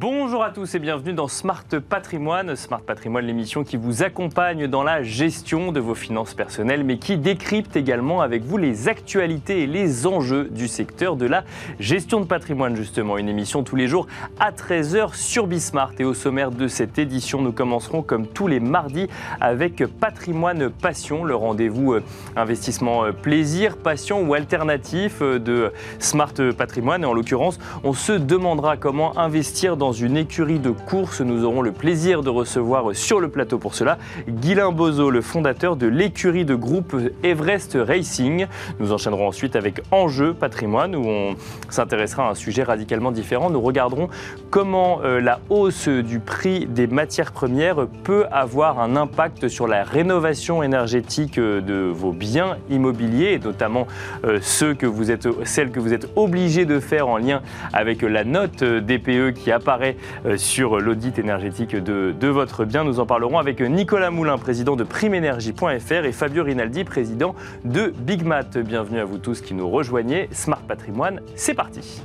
Bonjour à tous et bienvenue dans Smart Patrimoine. Smart Patrimoine, l'émission qui vous accompagne dans la gestion de vos finances personnelles, mais qui décrypte également avec vous les actualités et les enjeux du secteur de la gestion de patrimoine, justement. Une émission tous les jours à 13h sur Bismart. Et au sommaire de cette édition, nous commencerons comme tous les mardis avec Patrimoine Passion, le rendez-vous euh, investissement euh, plaisir, passion ou alternatif euh, de Smart Patrimoine. Et en l'occurrence, on se demandera comment investir dans une écurie de course. Nous aurons le plaisir de recevoir sur le plateau pour cela Guilain Bozo, le fondateur de l'écurie de groupe Everest Racing. Nous enchaînerons ensuite avec Enjeu patrimoine où on s'intéressera à un sujet radicalement différent. Nous regarderons comment euh, la hausse du prix des matières premières peut avoir un impact sur la rénovation énergétique euh, de vos biens immobiliers et notamment euh, ceux que vous êtes, celles que vous êtes obligés de faire en lien avec la note DPE qui apparaît euh, sur l'audit énergétique de, de, votre bien. Nous en parlerons avec Nicolas Moulin, président de primenergie.fr et Fabio Rinaldi, président de Bigmat. Bienvenue à vous tous qui nous rejoignez. Smart Patrimoine, c'est parti.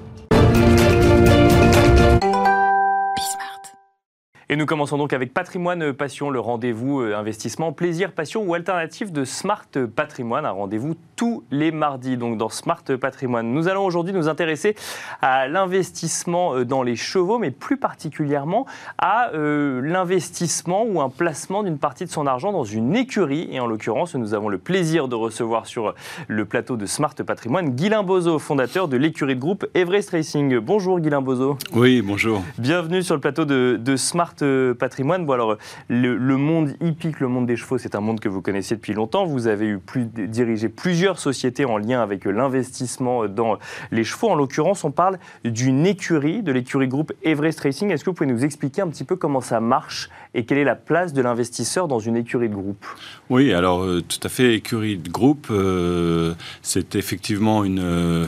Et nous commençons donc avec Patrimoine Passion, le rendez-vous euh, investissement, plaisir, passion ou alternative de Smart Patrimoine, un rendez-vous tous les mardis, donc dans Smart Patrimoine. Nous allons aujourd'hui nous intéresser à l'investissement euh, dans les chevaux, mais plus particulièrement à euh, l'investissement ou un placement d'une partie de son argent dans une écurie. Et en l'occurrence, nous avons le plaisir de recevoir sur le plateau de Smart Patrimoine Guilain Bozo, fondateur de l'écurie de groupe Everest Racing. Bonjour Guilain Bozo. Oui, bonjour. Bienvenue sur le plateau de, de Smart patrimoine. Bon, alors, le, monde hippique, le monde des chevaux, c'est un monde que vous connaissez depuis longtemps. Vous avez eu plus, dirigé plusieurs sociétés en lien avec l'investissement dans les chevaux. En l'occurrence, on parle d'une écurie, de l'écurie groupe Everest Racing. Est-ce que vous pouvez nous expliquer un petit peu comment ça marche et quelle est la place de l'investisseur dans une écurie de groupe? Oui, alors euh, tout à fait, écurie de groupe, euh, c'est effectivement une...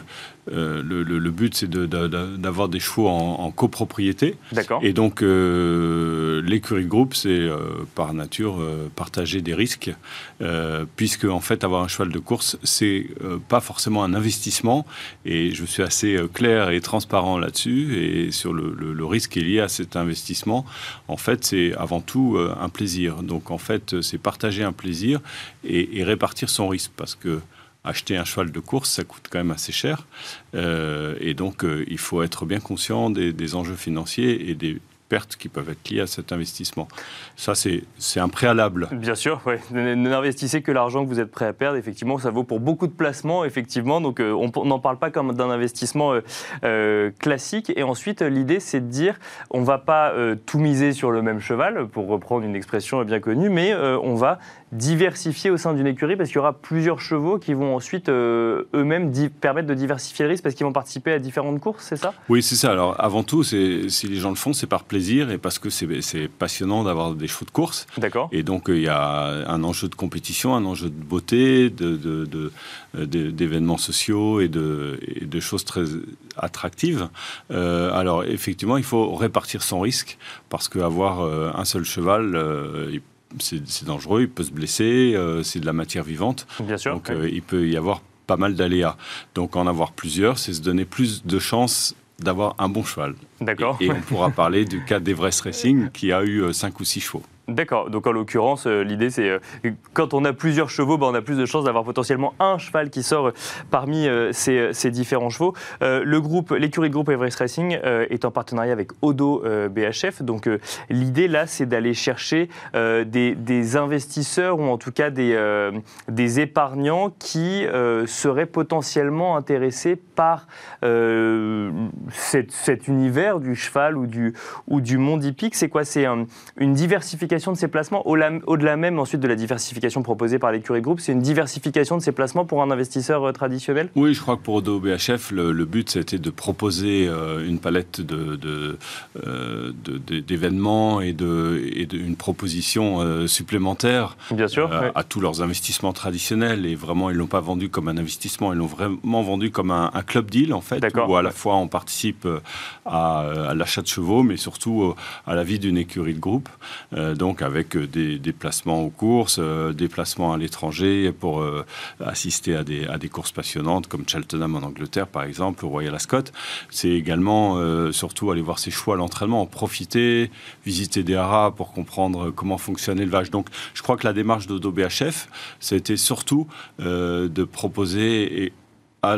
Euh, le, but, c'est d'avoir des chevaux en, copropriété. Et donc, euh, l'écurie de groupe, c'est euh, par nature partager des risques, puisque en fait, avoir un cheval de course, c'est pas forcément un investissement. Et je suis assez clair et transparent là-dessus. Et sur le, risque qui est lié à cet investissement, en fait, c'est avant tout un plaisir. Donc, en fait, c'est partager un plaisir et, et répartir son risque, parce que acheter un cheval de course, ça coûte quand même assez cher. Euh, et donc, euh, il faut être bien conscient des, enjeux financiers et des pertes qui peuvent être liées à cet investissement. Ça, c'est un préalable. Bien sûr, oui. N'investissez que l'argent que vous êtes prêt à perdre. Effectivement, ça vaut pour beaucoup de placements, effectivement. Donc, euh, on n'en parle pas comme d'un investissement classique. Et ensuite, l'idée, c'est de dire, on ne va pas tout miser sur le même cheval, pour reprendre une expression bien connue, mais on va diversifier au sein d'une écurie parce qu'il y aura plusieurs chevaux qui vont ensuite euh, eux-mêmes permettre de diversifier le risque parce qu'ils vont participer à différentes courses, c'est ça? Oui, c'est ça. Alors avant tout, si les gens le font, c'est par plaisir et parce que c'est passionnant d'avoir des chevaux de course. D'accord. Et donc il y a un enjeu de compétition, un enjeu de beauté, d'événements de, de, sociaux et de, de, choses très attractives. Euh, alors effectivement, il faut répartir son risque parce qu'avoir euh, un seul cheval, il c'est dangereux, il peut se blesser, euh, c'est de la matière vivante. Bien sûr. Donc euh, il peut y avoir pas mal d'aléas. Donc en avoir plusieurs, c'est se donner plus de chances d'avoir un bon cheval. D'accord. Et, on pourra parler du cas d'Everest Racing qui a eu 5 euh, ou 6 chevaux. D'accord. Donc en l'occurrence, euh, l'idée c'est euh, quand on a plusieurs chevaux, ben, on a plus de chances d'avoir potentiellement un cheval qui sort parmi ces, différents chevaux. le groupe, l'écurie de groupe Everest Racing est en partenariat avec Odo BHF. Donc l'idée là, c'est d'aller chercher des, investisseurs ou en tout cas des, épargnants qui seraient potentiellement intéressés par cet univers du cheval ou du, ou du monde hippique C'est quoi? C'est une diversification de ses placements Au-delà même ensuite de la diversification proposée par l'écurie groupe, c'est une diversification de ses placements pour un investisseur euh, traditionnel? Oui, je crois que pour Odo BHF, le, but c'était de proposer euh, une palette de, euh, d'événements et, et une proposition supplémentaire Bien sûr, à tous leurs investissements traditionnels. Et vraiment, ils l'ont pas vendu comme un investissement, ils l'ont vraiment vendu comme un, un club deal en fait, où à la fois on participe à à, l'achat de chevaux, mais surtout à la vie d'une écurie de groupe. Euh, donc avec des, placements aux courses, des placements à l'étranger pour assister à des, courses passionnantes comme Cheltenham en Angleterre par exemple, Royal Ascot. C'est également surtout aller voir ses choix à l'entraînement, en profiter, visiter des haras pour comprendre comment fonctionne l'élevage. Donc je crois que la démarche d'OBHF, c'était surtout de proposer à,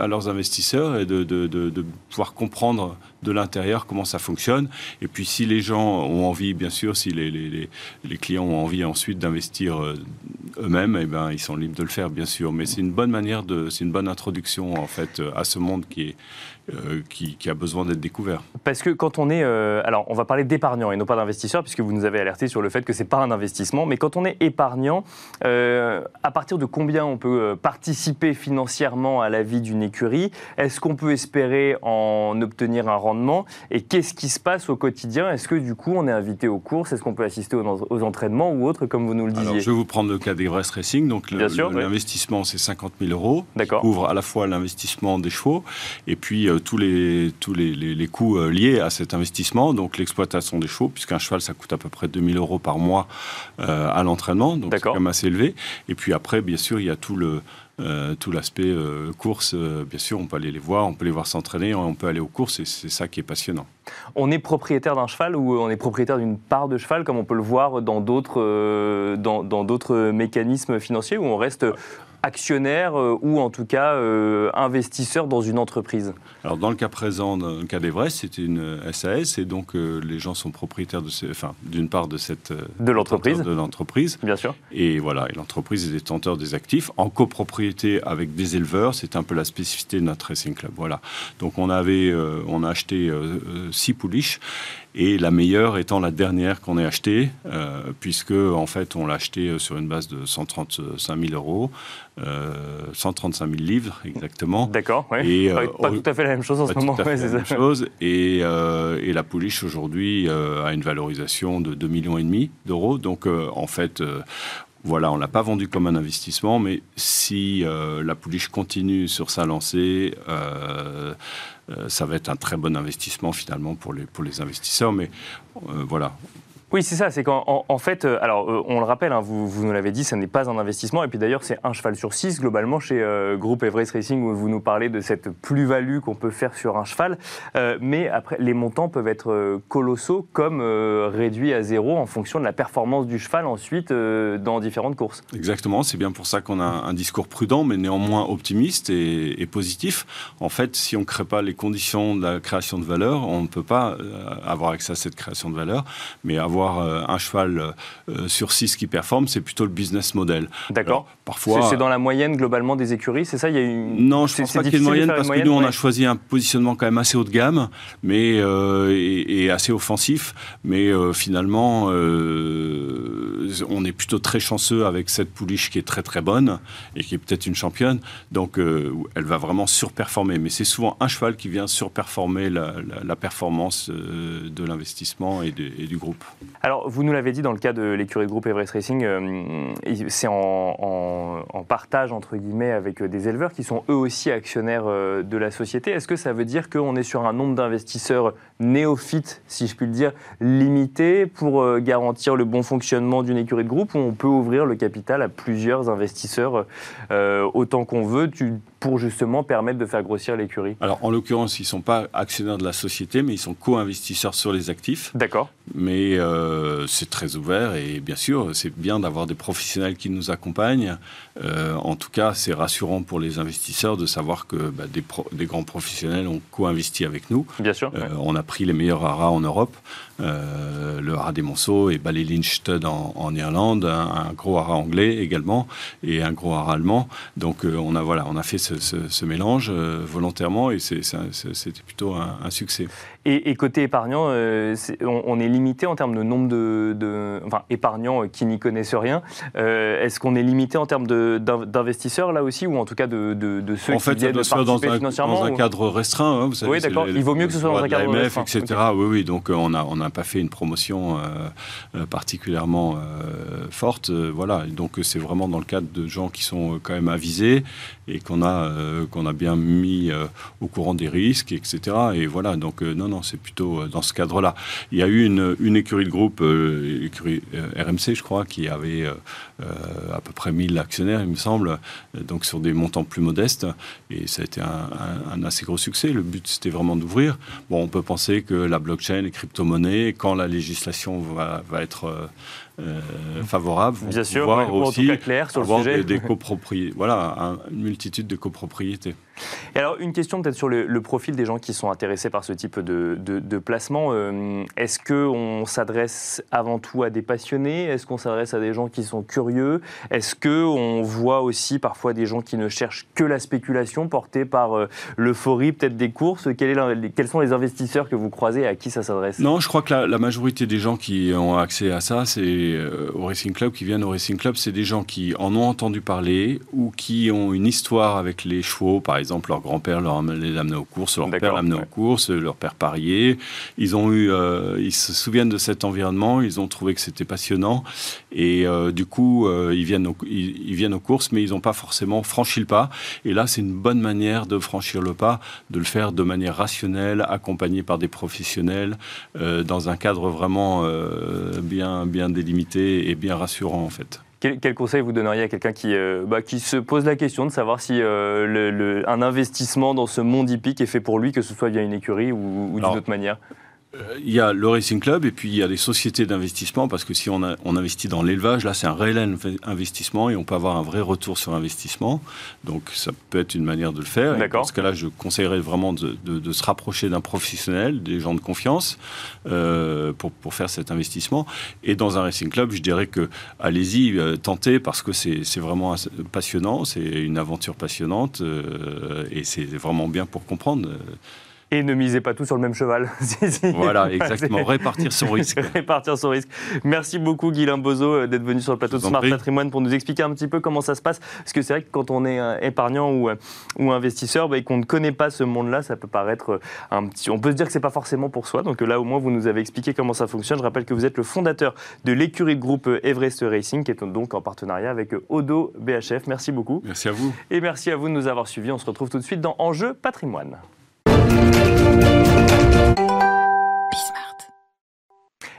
à, leurs investisseurs et de, de, pouvoir comprendre de l'intérieur comment ça fonctionne. Et puis si les gens ont envie, bien sûr, si les, les, clients ont envie ensuite d'investir euh, eux-mêmes, eh ben, ils sont libres de le faire, bien sûr. Mais c'est une bonne manière de, c'est une bonne introduction en fait à ce monde qui est euh, qui, a besoin d'être découvert. Parce que quand on est, euh, alors on va parler d'épargnant et non pas d'investisseur, puisque vous nous avez alerté sur le fait que c'est pas un investissement, mais quand on est épargnant, euh, à partir de combien on peut participer financièrement à la vie d'une écurie? Est-ce qu'on peut espérer en obtenir un rendement? Et qu'est-ce qui se passe au quotidien? Est-ce que du coup on est invité aux courses? Est-ce qu'on peut assister aux, entraînements ou autres, comme vous nous le disiez? alors, Je vais vous prendre le cas d'Everest Racing. Donc l'investissement c'est 50 000 euros. D'accord. Couvre à la fois l'investissement des chevaux et puis euh, tous, les, tous les, les, coûts euh, liés à cet investissement, donc l'exploitation des chevaux, puisqu'un cheval, ça coûte à peu près 2000 euros par mois euh, à l'entraînement, donc c'est quand même assez élevé. Et puis après, bien sûr, il y a tout le... tout l'aspect course, bien sûr, on peut aller les voir, on peut les voir s'entraîner, on peut aller aux courses et c'est ça qui est passionnant. On est propriétaire d'un cheval ou on est propriétaire d'une part de cheval, comme on peut le voir dans d'autres dans, dans mécanismes financiers, où on reste actionnaire euh, ou en tout cas euh, investisseur dans une entreprise Alors dans le cas présent, dans le cas d'Everest, c'était une SAS et donc euh, les gens sont propriétaires de enfin d'une part de cette de l'entreprise, de l'entreprise, bien sûr. Et voilà, et l'entreprise est détenteur des actifs en copropriété avec des éleveurs. C'est un peu la spécificité de notre racing club. Voilà. Donc on avait, on a acheté six pouliches et la meilleure étant la dernière qu'on ait achetée, euh, puisque en fait on l'a achetée sur une base de 135 000 euros, euh, 135 000 livres exactement. D'accord, oui. Et, euh, pas tout à fait la même chose en ce moment. Tout à fait la même chose. Et, euh, et, la pouliche aujourd'hui a une valorisation de 2,5 millions et demi d'euros. Donc en fait, voilà, on ne l'a pas vendu comme un investissement, mais si la pouliche continue sur sa lancée, euh, ça va être un très bon investissement finalement pour les, pour les investisseurs. Mais euh, voilà, oui, c'est ça. C'est qu'en en fait, euh, alors on le rappelle, hein, vous, nous l'avez dit, ce n'est pas un investissement. Et puis d'ailleurs, c'est un cheval sur six globalement chez Groupe Everest Racing où vous nous parlez de cette plus-value qu'on peut faire sur un cheval. mais après, les montants peuvent être colossaux, comme réduits à zéro en fonction de la performance du cheval ensuite dans différentes courses. Exactement. C'est bien pour ça qu'on a un discours prudent, mais néanmoins optimiste et, positif. En fait, si on ne crée pas les conditions de la création de valeur, on ne peut pas euh, avoir accès à cette création de valeur. Mais avoir euh, un cheval euh, sur 6 qui performe, c'est plutôt le business model. D'accord. Parfois. C'est dans la moyenne globalement des écuries, c'est ça Il y a une... Non, je ne pense pas qu'il y ait une moyenne parce que nous, on a choisi un positionnement quand même assez haut de gamme mais, et, assez offensif. Mais finalement, on est plutôt très chanceux avec cette pouliche qui est très très bonne et qui est peut-être une championne. Donc, elle va vraiment surperformer. Mais c'est souvent un cheval qui vient surperformer la, performance euh, de l'investissement et, du groupe. Alors, vous nous l'avez dit dans le cas de l'écurie groupe Everest Racing, euh, c'est en, partage, entre guillemets, avec euh, des éleveurs qui sont eux aussi actionnaires de la société. Est-ce que ça veut dire qu'on est sur un nombre d'investisseurs néophytes, si je puis le dire, limité pour garantir le bon fonctionnement d'une écurie de groupe ou on peut ouvrir le capital à plusieurs investisseurs autant qu'on veut pour justement permettre de faire grossir l'écurie Alors, en l'occurrence, ils ne sont pas actionnaires de la société, mais ils sont co-investisseurs sur les actifs. D'accord. Mais euh, c'est très ouvert et bien sûr, c'est bien d'avoir des professionnels qui nous accompagnent. Euh, en tout cas, c'est rassurant pour les investisseurs de savoir que bah, des, des, grands professionnels ont co-investi avec nous. Bien sûr. Euh, on a pris les meilleurs haras en Europe. le haras des Monceaux et Balley-Lynch-Stud en, Irlande, un, gros haras anglais également et un gros haras allemand. Donc on a voilà, on a fait ce, ce mélange volontairement et c'était plutôt un, succès. Et, côté épargnant, euh, on, est limité en termes de nombre de, enfin épargnants qui n'y connaissent rien. Euh, est-ce qu'on est limité en termes d'investisseurs là aussi, ou en tout cas de, ceux qui viennent de participer dans financièrement un, dans un cadre restreint. Hein, vous savez, oui, d'accord. Il vaut mieux que ce soit dans un cadre restreint, etc. Oui, oui. Donc on n'a on pas fait une promotion euh, particulièrement forte, voilà. Donc c'est vraiment dans le cadre de gens qui sont quand même avisés et qu'on a a, qu'on a bien mis au courant des risques, etc. Et voilà, donc non, non, c'est plutôt dans ce cadre-là. Il y a eu une, une écurie de groupe, l'écurie RMC, je crois, qui avait à peu près 1000 actionnaires, il me semble, donc sur des montants plus modestes. Et ça a été un, un assez gros succès. Le but, c'était vraiment d'ouvrir. Bon, on peut penser que la blockchain, les crypto-monnaies, quand la législation va, va être euh, favorable, Bien sûr, aussi clair sur avoir le sujet. Des, copropriétés, voilà, une multitude de copropriétés. Et alors, une question peut-être sur le, profil des gens qui sont intéressés par ce type de, de, placement. Euh, est-ce qu'on s'adresse avant tout à des passionnés? Est-ce qu'on s'adresse à des gens qui sont curieux? Est-ce qu'on voit aussi parfois des gens qui ne cherchent que la spéculation portée par euh, l'euphorie peut-être des courses? Quel est Quels sont les investisseurs que vous croisez et à qui ça s'adresse? Non, je crois que la, majorité des gens qui ont accès à ça, c'est euh, au Racing Club, qui viennent au Racing Club, c'est des gens qui en ont entendu parler ou qui ont une histoire avec les chevaux, par exemple leur grand-père les amenait aux courses, leur père l'amenait aux courses, leur père pariait. Ils ont eu, euh, ils se souviennent de cet environnement, ils ont trouvé que c'était passionnant et euh, du coup, ils viennent, ils, viennent aux courses, mais ils n'ont pas forcément franchi le pas. Et là, c'est une bonne manière de franchir le pas, de le faire de manière rationnelle, accompagné par des professionnels, dans un cadre vraiment bien, bien délimité et bien rassurant en fait. Quel, conseil vous donneriez à quelqu'un qui, euh, bah, qui se pose la question de savoir si euh, le, un investissement dans ce monde hippique est fait pour lui, que ce soit via une écurie ou, ou d'une autre manière? Il y a le Racing Club et puis il y a les sociétés d'investissement parce que si on, on investit dans l'élevage, là c'est un réel investissement et on peut avoir un vrai retour sur investissement. Donc ça peut être une manière de le faire. Et dans ce cas-là, je conseillerais vraiment de, de, se rapprocher d'un professionnel, des gens de confiance euh, pour, pour, faire cet investissement. Et dans un Racing Club, je dirais que allez-y, euh, tentez parce que c'est vraiment passionnant, c'est une aventure passionnante euh, et c'est vraiment bien pour comprendre. Et ne misez pas tout sur le même cheval. voilà, exactement. Répartir son risque. Répartir son risque. Merci beaucoup, Guilain Bozo, euh, d'être venu sur le plateau de Smart Patrimoine pour nous expliquer un petit peu comment ça se passe. Parce que c'est vrai que quand on est épargnant ou, euh, ou investisseur bah, et qu'on ne connaît pas ce monde-là, ça peut paraître euh, un petit. On peut se dire que c'est pas forcément pour soi. Donc là, au moins, vous nous avez expliqué comment ça fonctionne. Je rappelle que vous êtes le fondateur de l'écurie de groupe Everest Racing, qui est donc en partenariat avec Odo BHF. Merci beaucoup. Merci à vous. Et merci à vous de nous avoir suivis. On se retrouve tout de suite dans Enjeu Patrimoine.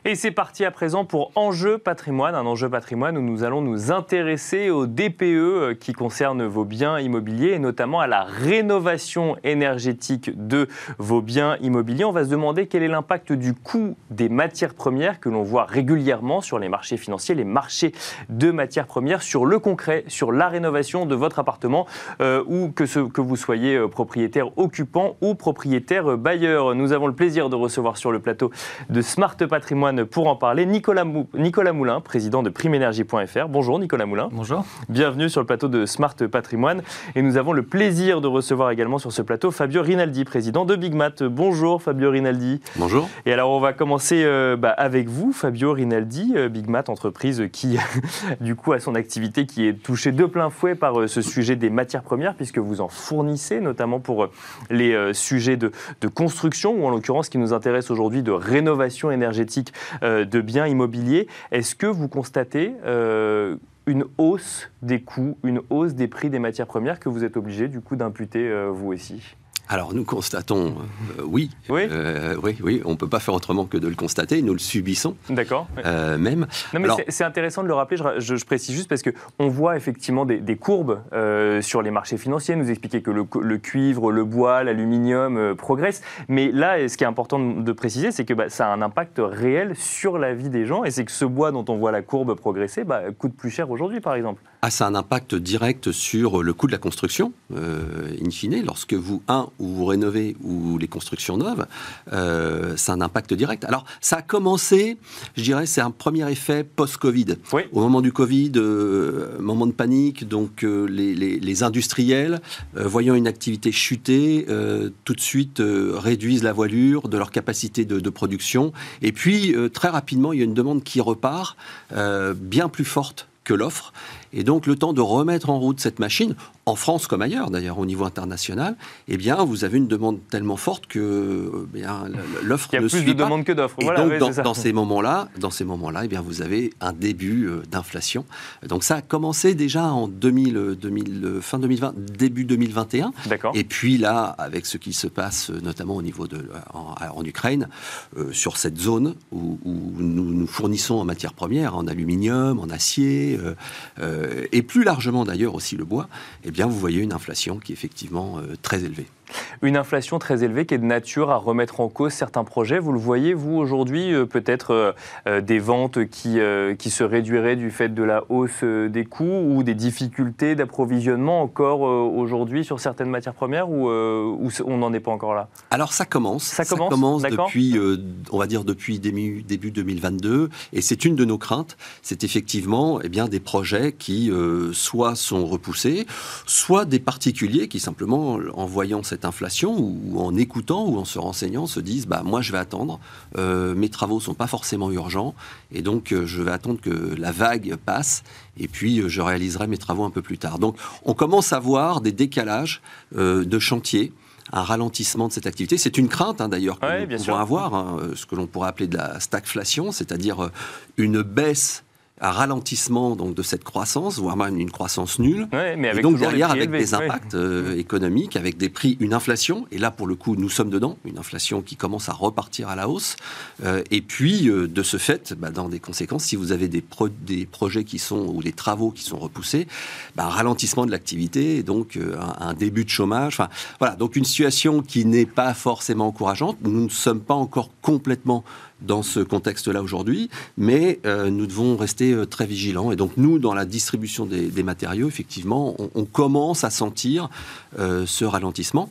Et c'est parti à présent pour Enjeu patrimoine, un enjeu patrimoine où nous allons nous intéresser aux DPE euh, qui concernent vos biens immobiliers et notamment à la rénovation énergétique de vos biens immobiliers. On va se demander quel est l'impact du coût des matières premières que l'on voit régulièrement sur les marchés financiers, les marchés de matières premières, sur le concret, sur la rénovation de votre appartement euh, ou que, ce, que vous soyez euh, propriétaire occupant ou propriétaire bailleur. Nous avons le plaisir de recevoir sur le plateau de Smart Patrimoine pour en parler Nicolas, Nicolas Moulin, président de primenergie.fr. Bonjour Nicolas Moulin. Bonjour. Bienvenue sur le plateau de Smart Patrimoine. Et nous avons le plaisir de recevoir également sur ce plateau Fabio Rinaldi, président de Big Mat. Bonjour Fabio Rinaldi. Bonjour. Et alors on va commencer euh, bah, avec vous, Fabio Rinaldi, euh, Big Mat, entreprise qui du coup a son activité qui est touchée de plein fouet par euh, ce sujet des matières premières, puisque vous en fournissez, notamment pour les sujets de, de construction, ou en l'occurrence qui nous intéresse aujourd'hui de rénovation énergétique euh, de biens immobiliers. Est-ce que vous constatez euh, une hausse des coûts, une hausse des prix des matières premières que vous êtes obligé du coup d'imputer euh, vous aussi? Alors nous constatons, euh, oui, oui, euh, oui, oui, on ne peut pas faire autrement que de le constater, nous le subissons. D'accord. Euh, même. Non mais c'est intéressant de le rappeler, je, précise juste parce qu'on voit effectivement des, courbes sur les marchés financiers, nous expliquer que le, cuivre, le bois, l'aluminium progressent, mais là, ce qui est important de, préciser, c'est que bah, ça a un impact réel sur la vie des gens, et c'est que ce bois dont on voit la courbe progresser bah, coûte plus cher aujourd'hui, par exemple. Ah, ça a un impact direct sur le coût de la construction, in fine, lorsque vous, un, ou vous rénovez ou les constructions neuves, euh, ça a un impact direct. Alors, ça a commencé, je dirais, c'est un premier effet post-Covid. Au moment du Covid, euh, moment de panique, donc euh, les, industriels, voyant une activité chuter, tout de suite réduisent la voilure de leur capacité de, de production. Et puis, très rapidement, il y a une demande qui repart, bien plus forte que l'offre. Et donc le temps de remettre en route cette machine, en France comme ailleurs d'ailleurs au niveau international, eh bien vous avez une demande tellement forte que eh l'offre ne suit pas. Il y a plus de demandes que d'offres. Et donc dans, ces moments-là, dans ces moments-là, eh bien vous avez un début euh, d'inflation. Donc ça a commencé déjà en 2000, 2000, fin 2020, début 2021. Et puis là, avec ce qui se passe notamment au niveau de en, Ukraine, euh, sur cette zone où, nous nous fournissons en matières premières, en aluminium, en acier, euh, et plus largement d'ailleurs aussi le bois, eh bien vous voyez une inflation qui est effectivement très élevée. Une inflation très élevée qui est de nature à remettre en cause certains projets. Vous le voyez, vous, aujourd'hui, euh, peut-être euh, euh, des ventes qui, qui se réduiraient du fait de la hausse des coûts ou des difficultés d'approvisionnement encore aujourd'hui sur certaines matières premières ou, on n'en est pas encore là? Alors ça commence. Ça commence, depuis, on va dire, depuis début, début 2022 et c'est une de nos craintes. C'est effectivement eh bien, des projets qui soit sont repoussés, soit des particuliers qui simplement, en voyant cette inflation ou en écoutant ou en se renseignant se disent bah moi je vais attendre, euh, mes travaux sont pas forcément urgents et donc euh, je vais attendre que la vague passe et puis euh, je réaliserai mes travaux un peu plus tard. Donc on commence à voir des décalages de chantier un ralentissement de cette activité. C'est une crainte hein, d'ailleurs que nous pouvons avoir, hein, ce que l'on pourrait appeler de la stagflation, c'est-à-dire une baisse un ralentissement donc de cette croissance, voire même une croissance nulle. mais avec et donc derrière, avec des impacts euh, économiques, avec des prix, une inflation. Et là, pour le coup, nous sommes dedans, une inflation qui commence à repartir à la hausse. Euh, et puis, euh, de ce fait, bah, dans des conséquences, si vous avez des, des projets qui sont ou des travaux qui sont repoussés, bah, un ralentissement de l'activité, donc un, un, début de chômage. Enfin, voilà, donc une situation qui n'est pas forcément encourageante. Nous ne sommes pas encore complètement dans ce contexte-là aujourd'hui, mais euh, nous devons rester euh, très vigilants. Et donc nous, dans la distribution des, matériaux, effectivement, on, commence à sentir euh, ce ralentissement.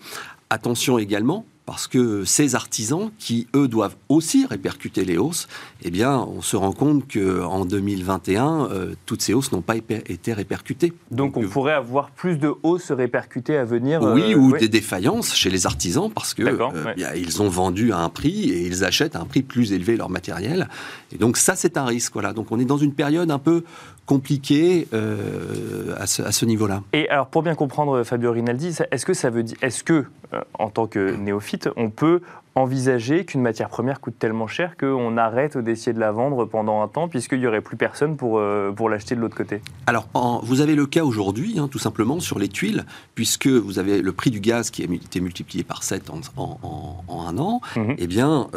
Attention également, parce que ces artisans qui, eux, doivent aussi répercuter les hausses, eh bien, on se rend compte qu'en 2021, euh, toutes ces hausses n'ont pas été répercutées. Donc, on euh, pourrait avoir plus de hausses répercutées à venir Oui, euh, ou des défaillances chez les artisans, parce que ils ont vendu à un prix et ils achètent à un prix plus élevé leur matériel. Et donc, ça, c'est un risque. Voilà. Donc, on est dans une période un peu compliqué euh, à ce, niveau-là. Et alors, pour bien comprendre, Fabio Rinaldi, est-ce que ça veut dire, est-ce que, euh, en tant que néophyte, on peut envisager qu'une matière première coûte tellement cher qu'on arrête d'essayer de la vendre pendant un temps, puisqu'il n'y aurait plus personne pour, euh, pour l'acheter de l'autre côté? Alors, vous avez le cas aujourd'hui, hein, tout simplement, sur les tuiles, puisque vous avez le prix du gaz qui a été multiplié par 7 en, en, un an, mhm. et eh bien,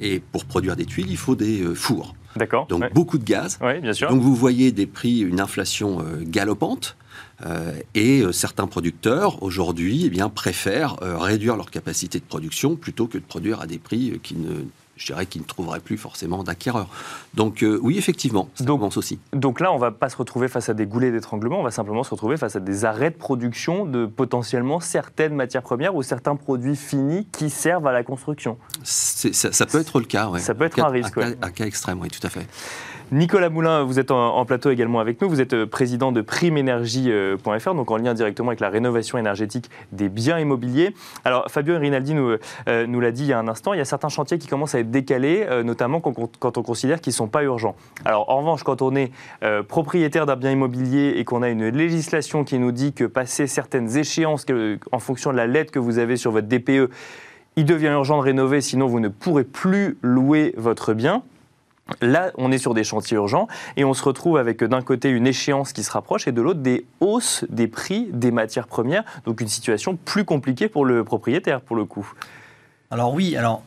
et pour produire des tuiles, il faut des fours. D'accord. Donc beaucoup de gaz. Oui, bien sûr. Donc vous voyez des prix, une inflation euh, galopante. Euh, et euh, certains producteurs aujourd'hui eh bien préfèrent réduire leur capacité de production plutôt que de produire à des prix qui ne je dirais qu'ils ne trouveraient plus forcément d'acquéreurs. Donc euh, oui, effectivement, ça donc, commence aussi. Donc là, on ne va pas se retrouver face à des goulets d'étranglement, on va simplement se retrouver face à des arrêts de production de potentiellement certaines matières premières ou certains produits finis qui servent à la construction. Ça, ça, peut être le cas, oui. Ça peut être un, risque, un cas extrême, oui, tout à fait. Nicolas Moulin, vous êtes en, plateau également avec nous. Vous êtes euh, président de primeénergie.fr, donc en lien directement avec la rénovation énergétique des biens immobiliers. Alors, Fabio Rinaldi nous, euh, nous l'a dit il y a un instant, il y a certains chantiers qui commencent à être décalés, euh, notamment quand, on considère qu'ils ne sont pas urgents. Alors, en revanche, quand on est propriétaire d'un bien immobilier et qu'on a une législation qui nous dit que passer certaines échéances en fonction de la lettre que vous avez sur votre DPE, il devient urgent de rénover, sinon vous ne pourrez plus louer votre bien. Là, on est sur des chantiers urgents et on se retrouve avec d'un côté une échéance qui se rapproche et de l'autre des hausses des prix des matières premières. Donc une situation plus compliquée pour le propriétaire, pour le coup. Alors oui, alors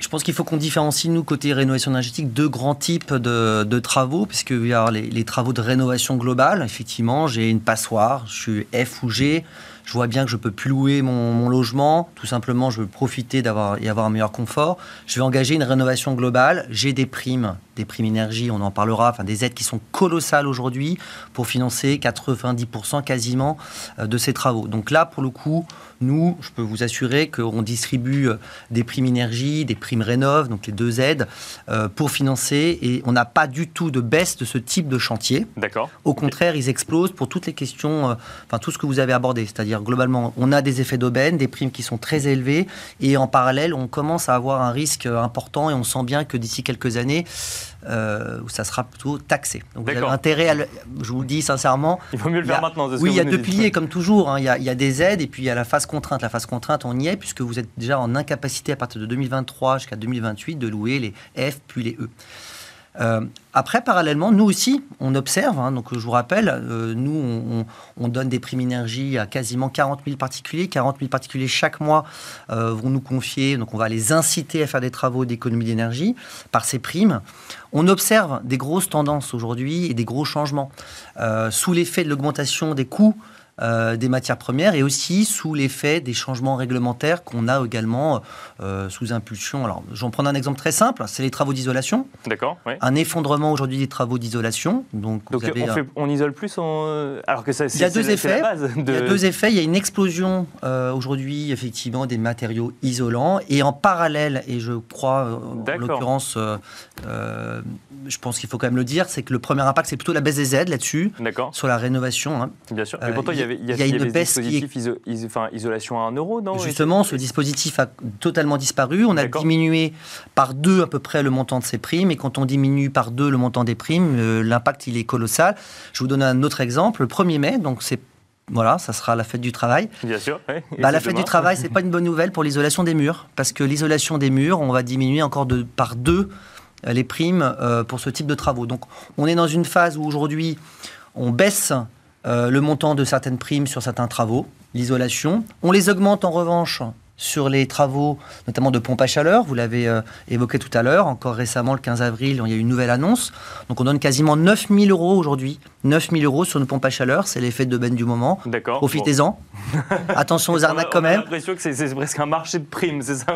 je pense qu'il faut qu'on différencie, nous, côté rénovation énergétique, deux grands types de, travaux, puisqu'il y a les, travaux de rénovation globale. Effectivement, j'ai une passoire, je suis F ou G, je vois bien que je peux plus louer mon, logement, tout simplement, je veux profiter d'avoir y avoir un meilleur confort. Je vais engager une rénovation globale. J'ai des primes, des primes énergie, on en parlera, enfin des aides qui sont colossales aujourd'hui pour financer 90% quasiment euh, de ces travaux. Donc là, pour le coup, nous, je peux vous assurer qu'on distribue euh, des primes énergie, des primes rénov, donc les deux aides, euh, pour financer et on n'a pas du tout de baisse de ce type de chantier. D'accord. Au contraire, ils explosent pour toutes les questions, enfin tout ce que vous avez abordé, c'est-à-dire globalement, on a des effets d'aubaine, des primes qui sont très élevées, et en parallèle, on commence à avoir un risque important, et on sent bien que d'ici quelques années, où ça sera plutôt taxé. Donc vous avez intérêt, à je vous le dis sincèrement. Il vaut mieux le faire maintenant. Oui, il y a deux piliers comme toujours. Hein. Il, y a, il, y a, des aides et puis il y a la phase contrainte. La phase contrainte, on y est puisque vous êtes déjà en incapacité à partir de 2023 jusqu'à 2028 de louer les F puis les E. Euh, après, parallèlement, nous aussi, on observe. Hein, donc, je vous rappelle, euh, nous, on, donne des primes énergie à quasiment 40 000 particuliers. 40 000 particuliers chaque mois euh, vont nous confier. Donc, on va les inciter à faire des travaux d'économie d'énergie par ces primes. On observe des grosses tendances aujourd'hui et des gros changements sous l'effet de l'augmentation des coûts euh, des matières premières et aussi sous l'effet des changements réglementaires qu'on a également euh, sous impulsion. Alors, j'en prends un exemple très simple, c'est les travaux d'isolation. D'accord. Un effondrement aujourd'hui des travaux d'isolation. Donc, on, isole plus alors que ça. Il y a deux effets. Il y a deux effets. Il y a une explosion euh, aujourd'hui effectivement des matériaux isolants et en parallèle, et je crois en l'occurrence, je pense qu'il faut quand même le dire, c'est que le premier impact c'est plutôt la baisse des aides là-dessus, sur la rénovation. Hein. Bien sûr. Mais pourtant, il y a il y a, une baisse qui enfin, isolation à 1 euro, non Justement, ce dispositif a totalement disparu. On a diminué par deux à peu près le montant de ces primes. Et quand on diminue par deux le montant des primes, euh, l'impact il est colossal. Je vous donne un autre exemple. Le 1er mai, donc c'est voilà, ça sera la fête du travail. Bien sûr. Bah, la fête du travail, c'est pas une bonne nouvelle pour l'isolation des murs, parce que l'isolation des murs, on va diminuer encore de, par deux euh, les primes euh, pour ce type de travaux. Donc, on est dans une phase où aujourd'hui, on baisse le montant de certaines primes sur certains travaux, l'isolation. On les augmente en revanche sur les travaux, notamment de pompe à chaleur. Vous l'avez euh, évoqué tout à l'heure. Encore récemment, le 15 avril, il y a eu une nouvelle annonce. Donc on donne quasiment 9000 euros aujourd'hui. 9000 euros sur une pompe à chaleur. C'est l'effet de du moment. D'accord. Profitez-en. Attention aux arnaques quand même. J'ai l'impression que c'est presque un marché de primes, c'est ça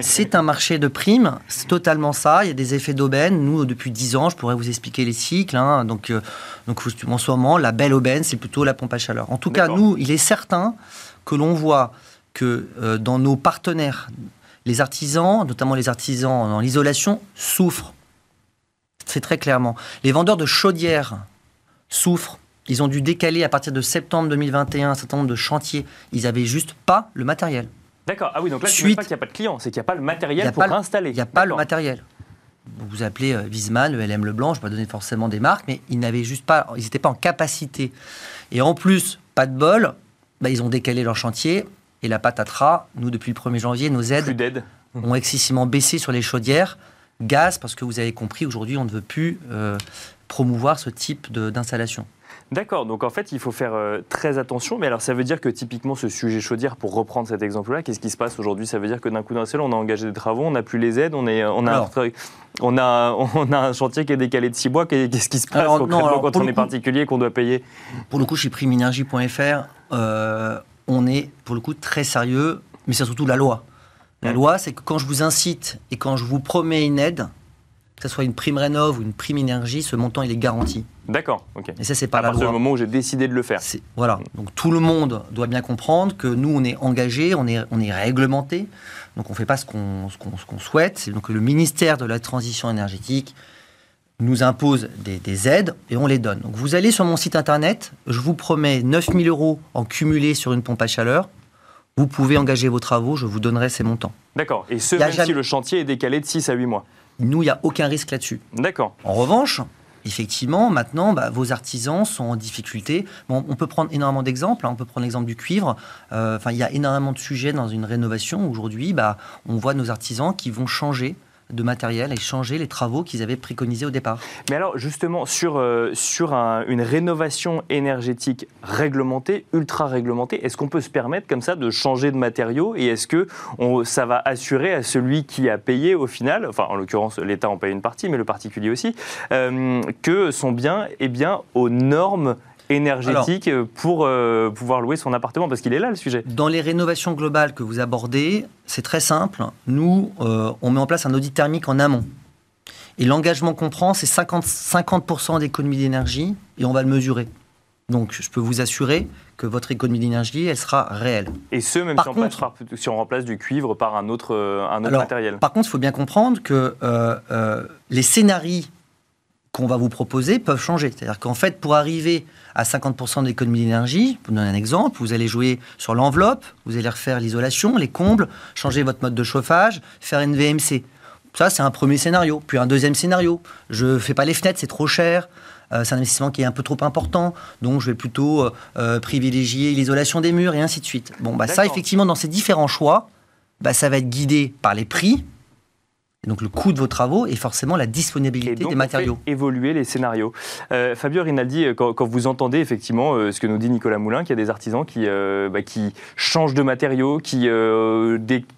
C'est un marché de primes. C'est totalement ça. Il y a des effets d'aubaine. Nous, depuis 10 ans, je pourrais vous expliquer les cycles. Hein. Donc, euh, donc en ce moment, la belle aubaine, c'est plutôt la pompe à chaleur. En tout cas, nous, il est certain que l'on voit que euh, dans nos partenaires, les artisans, notamment les artisans dans l'isolation, souffrent. C'est très clairement. Les vendeurs de chaudières souffrent. Ils ont dû décaler à partir de septembre 2021 un certain nombre de chantiers. Ils n'avaient juste pas le matériel. D'accord. Ah oui, donc là, Suite, ne pas qu'il n'y a pas de clients, c'est qu'il n'y a pas le matériel pour installer. Il n'y a pas le matériel vous vous appelez euh, Wiesmann, LM Leblanc, je ne vais pas donner forcément des marques, mais ils n'avaient juste pas, ils n'étaient pas en capacité. Et en plus, pas de bol, bah, ils ont décalé leur chantier et la patatras. Nous, depuis le 1er janvier, nos aides ont excessivement baissé sur les chaudières, gaz, parce que vous avez compris, aujourd'hui, on ne veut plus euh, promouvoir ce type d'installation. D'accord, donc en fait, il faut faire euh, très attention. Mais alors, ça veut dire que typiquement, ce sujet chaudière, pour reprendre cet exemple-là, qu'est-ce qui se passe aujourd'hui? Ça veut dire que d'un coup d'un seul, on a engagé des travaux, on n'a plus les aides, on, est, on, a, on, a, on a un chantier qui est décalé de six mois. Qu'est-ce qui se passe quand on est particulier qu'on doit payer? Pour le coup, chez primenergie.fr, euh, on est pour le coup très sérieux, mais c'est surtout la loi. La mmh. loi, c'est que quand je vous incite et quand je vous promets une aide, que ce soit une prime rénov ou une prime énergie, ce montant il est garanti. D'accord, ok. Et ça c'est pas à la loi. À moment où j'ai décidé de le faire. Voilà. Donc tout le monde doit bien comprendre que nous on est engagé, on est on est réglementé, donc on fait pas ce qu'on ce qu'on souhaite. Donc le ministère de la transition énergétique nous impose des, des, aides et on les donne. Donc vous allez sur mon site internet, je vous promets 9000 euros en cumulé sur une pompe à chaleur. Vous pouvez engager vos travaux, je vous donnerai ces montants. D'accord. Et ce, même si le chantier est décalé de 6 à 8 mois nous, il n'y a aucun risque là-dessus. D'accord. En revanche, effectivement, maintenant, bah, vos artisans sont en difficulté. Bon, on peut prendre énormément d'exemples. Hein. On peut prendre l'exemple du cuivre. Euh, enfin, il y a énormément de sujets dans une rénovation. Aujourd'hui, bah, on voit nos artisans qui vont changer de matériel et changer les travaux qu'ils avaient préconisés au départ. Mais alors justement, sur, euh, sur une rénovation énergétique réglementée, ultra réglementée, est-ce qu'on peut se permettre comme ça de changer de matériaux et est-ce que on, ça va assurer à celui qui a payé au final, enfin en l'occurrence l'État en paye une partie, mais le particulier aussi, euh, que son bien est bien aux normes énergétique pour euh, pouvoir louer son appartement Parce qu'il est là le sujet. Dans les rénovations globales que vous abordez, c'est très simple. Nous, euh, on met en place un audit thermique en amont. Et l'engagement qu'on prend, c'est 50%, 50 d'économie d'énergie et on va le mesurer. Donc, je peux vous assurer que votre économie d'énergie, elle sera réelle. Et ce, même si, on si, on remplace du cuivre par un autre, euh, un autre matériel. Par contre, il faut bien comprendre que les scénarios qu'on va vous proposer peuvent changer. C'est-à-dire qu'en fait, pour arriver à 50% d'économie d'énergie, pour donner un exemple, vous allez jouer sur l'enveloppe, vous allez refaire l'isolation, les combles, changer votre mode de chauffage, faire une VMC. Ça, c'est un premier scénario. Puis un deuxième scénario, je ne fais pas les fenêtres, c'est trop cher. Euh, c'est un investissement qui est un peu trop important, donc je vais plutôt euh, euh, privilégier l'isolation des murs et ainsi de suite. Bon, bah, ça, effectivement, dans ces différents choix, bah, ça va être guidé par les prix, donc le coût de vos travaux et forcément la disponibilité des matériaux. évoluer les scénarios. Euh, Fabio Rinaldi, euh, quand, vous entendez effectivement euh, ce que nous dit Nicolas Moulin, qu'il y a des artisans qui, euh, bah, qui changent de matériaux, qui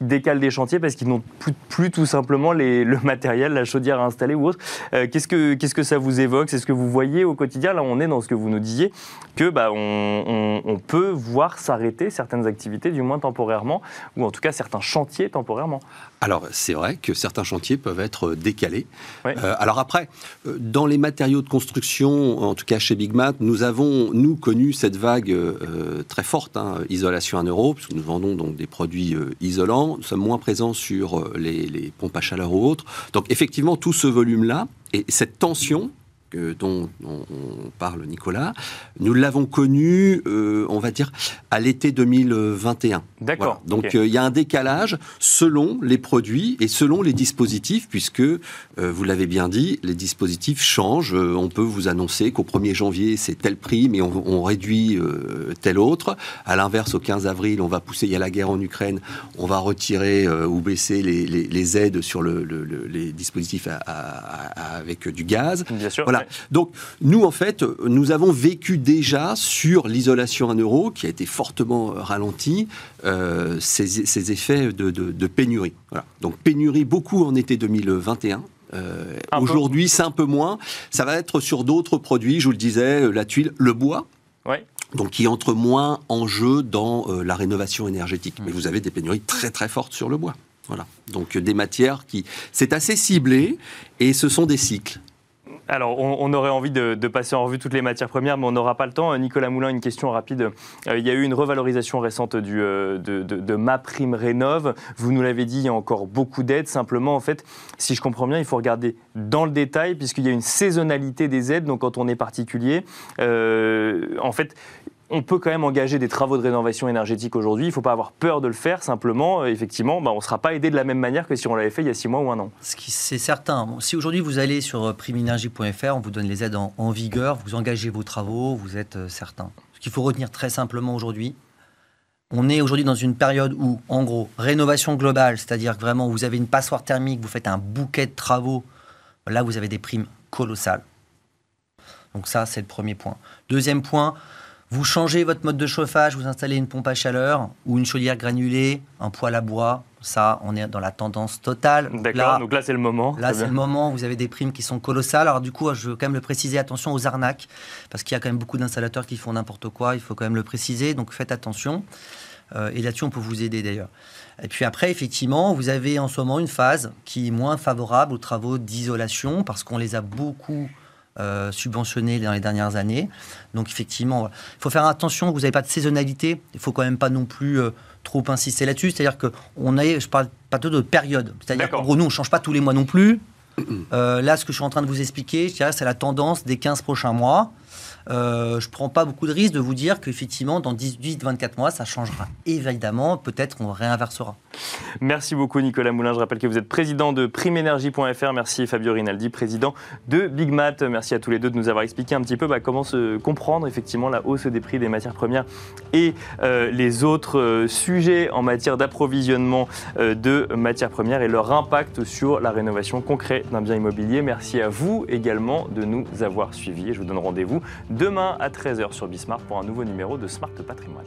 décalent des chantiers parce qu'ils n'ont plus, tout simplement les, le matériel, la chaudière à installer ou autre. qu'est-ce, que, qu'est-ce que ça vous évoque? C'est ce que vous voyez au quotidien? Là, on est dans ce que vous nous disiez, que bah, on, on peut voir s'arrêter certaines activités, du moins temporairement, ou en tout cas certains chantiers temporairement. Alors, c'est vrai que certains chantiers peuvent être décalés. Euh, alors après, euh, dans les matériaux de construction, en tout cas chez Big Mat, nous avons, nous, connu cette vague euh, très forte, hein, isolation 1 euro, puisque nous vendons donc des produits isolants. Nous sommes moins présents sur les, les pompes à chaleur ou autres. Donc, effectivement, tout ce volume-là et cette tension dont on, parle Nicolas, nous l'avons connu, euh, on va dire, à l'été 2021. D'accord. Donc euh, il y a un décalage selon les produits et selon les dispositifs, puisque, euh, vous l'avez bien dit, les dispositifs changent. on peut vous annoncer qu'au 1er janvier, c'est tel prix, mais on, réduit tel autre. À l'inverse, au 15 avril, on va pousser, il y a la guerre en Ukraine, on va retirer ou baisser les, aides sur les dispositifs avec du gaz. Bien sûr. Voilà. Donc, nous, en fait, nous avons vécu déjà sur l'isolation 1 euro, qui a été fortement euh, ralenti, euh, ces, effets de, pénurie. Donc, pénurie beaucoup en été 2021. Euh, aujourd'hui, c'est un peu moins. Ça va être sur d'autres produits, je vous le disais, la tuile, le bois. Donc, qui entre moins en jeu dans la rénovation énergétique. Mais vous avez des pénuries très très fortes sur le bois. Voilà. Donc des matières qui... C'est assez ciblé et ce sont des cycles. Alors, on, aurait envie de, passer en revue toutes les matières premières, mais on n'aura pas le temps. Nicolas Moulin, une question rapide. Euh, il y a eu une revalorisation récente euh, de, ma prime rénove. Vous nous l'avez dit, il y a encore beaucoup d'aides. Simplement, en fait, si je comprends bien, il faut regarder dans le détail, puisqu'il y a une saisonnalité des aides. Donc, quand on est particulier, euh, en fait, on peut quand même engager des travaux de rénovation énergétique aujourd'hui. Il ne faut pas avoir peur de le faire. Simplement, euh, effectivement, bah, on ne sera pas aidé de la même manière que si on l'avait fait il y a six mois ou un an. C'est certain. si aujourd'hui vous allez sur euh, primenergie.fr, on vous donne les aides en, vigueur, vous engagez vos travaux, vous êtes euh, certain. Ce qu'il faut retenir très simplement aujourd'hui, on est aujourd'hui dans une période où, en gros, rénovation globale, c'est-à-dire que vraiment vous avez une passoire thermique, vous faites un bouquet de travaux, là vous avez des primes colossales. Donc ça, c'est le premier point. Deuxième point, vous changez votre mode de chauffage, vous installez une pompe à chaleur ou une chaudière granulée, un poêle à bois. Ça, on est dans la tendance totale. D'accord, donc là, c'est le moment. Là, c'est le moment. Vous avez des primes qui sont colossales. Alors, du coup, je veux quand même le préciser attention aux arnaques, parce qu'il y a quand même beaucoup d'installateurs qui font n'importe quoi. Il faut quand même le préciser. Donc, faites attention. Euh, et là-dessus, on peut vous aider d'ailleurs. Et puis après, effectivement, vous avez en ce moment une phase qui est moins favorable aux travaux d'isolation, parce qu'on les a beaucoup euh, subventionnés dans les dernières années. Donc effectivement, il faut faire attention, vous n'avez pas de saisonnalité, il faut quand même pas non plus euh, trop insister là-dessus. C'est-à-dire qu'on a, je parle pas de période, c'est-à-dire qu'en gros, nous, on ne change pas tous les mois non plus. Euh, là, ce que je suis en train de vous expliquer, c'est la tendance des 15 prochains mois. Euh, je ne prends pas beaucoup de risques de vous dire qu'effectivement, dans 18-24 mois, ça changera. Évidemment, peut-être qu'on réinversera. Merci beaucoup, Nicolas Moulin. Je rappelle que vous êtes président de primeénergie.fr. Merci, Fabio Rinaldi, président de Big Mat. Merci à tous les deux de nous avoir expliqué un petit peu bah, comment se comprendre effectivement la hausse des prix des matières premières et euh, les autres euh, sujets en matière d'approvisionnement de matières premières et leur impact sur la rénovation concrète d'un bien immobilier. Merci à vous également de nous avoir suivis. Je vous donne rendez-vous demain à 13h sur Bismarck pour un nouveau numéro de Smart Patrimoine.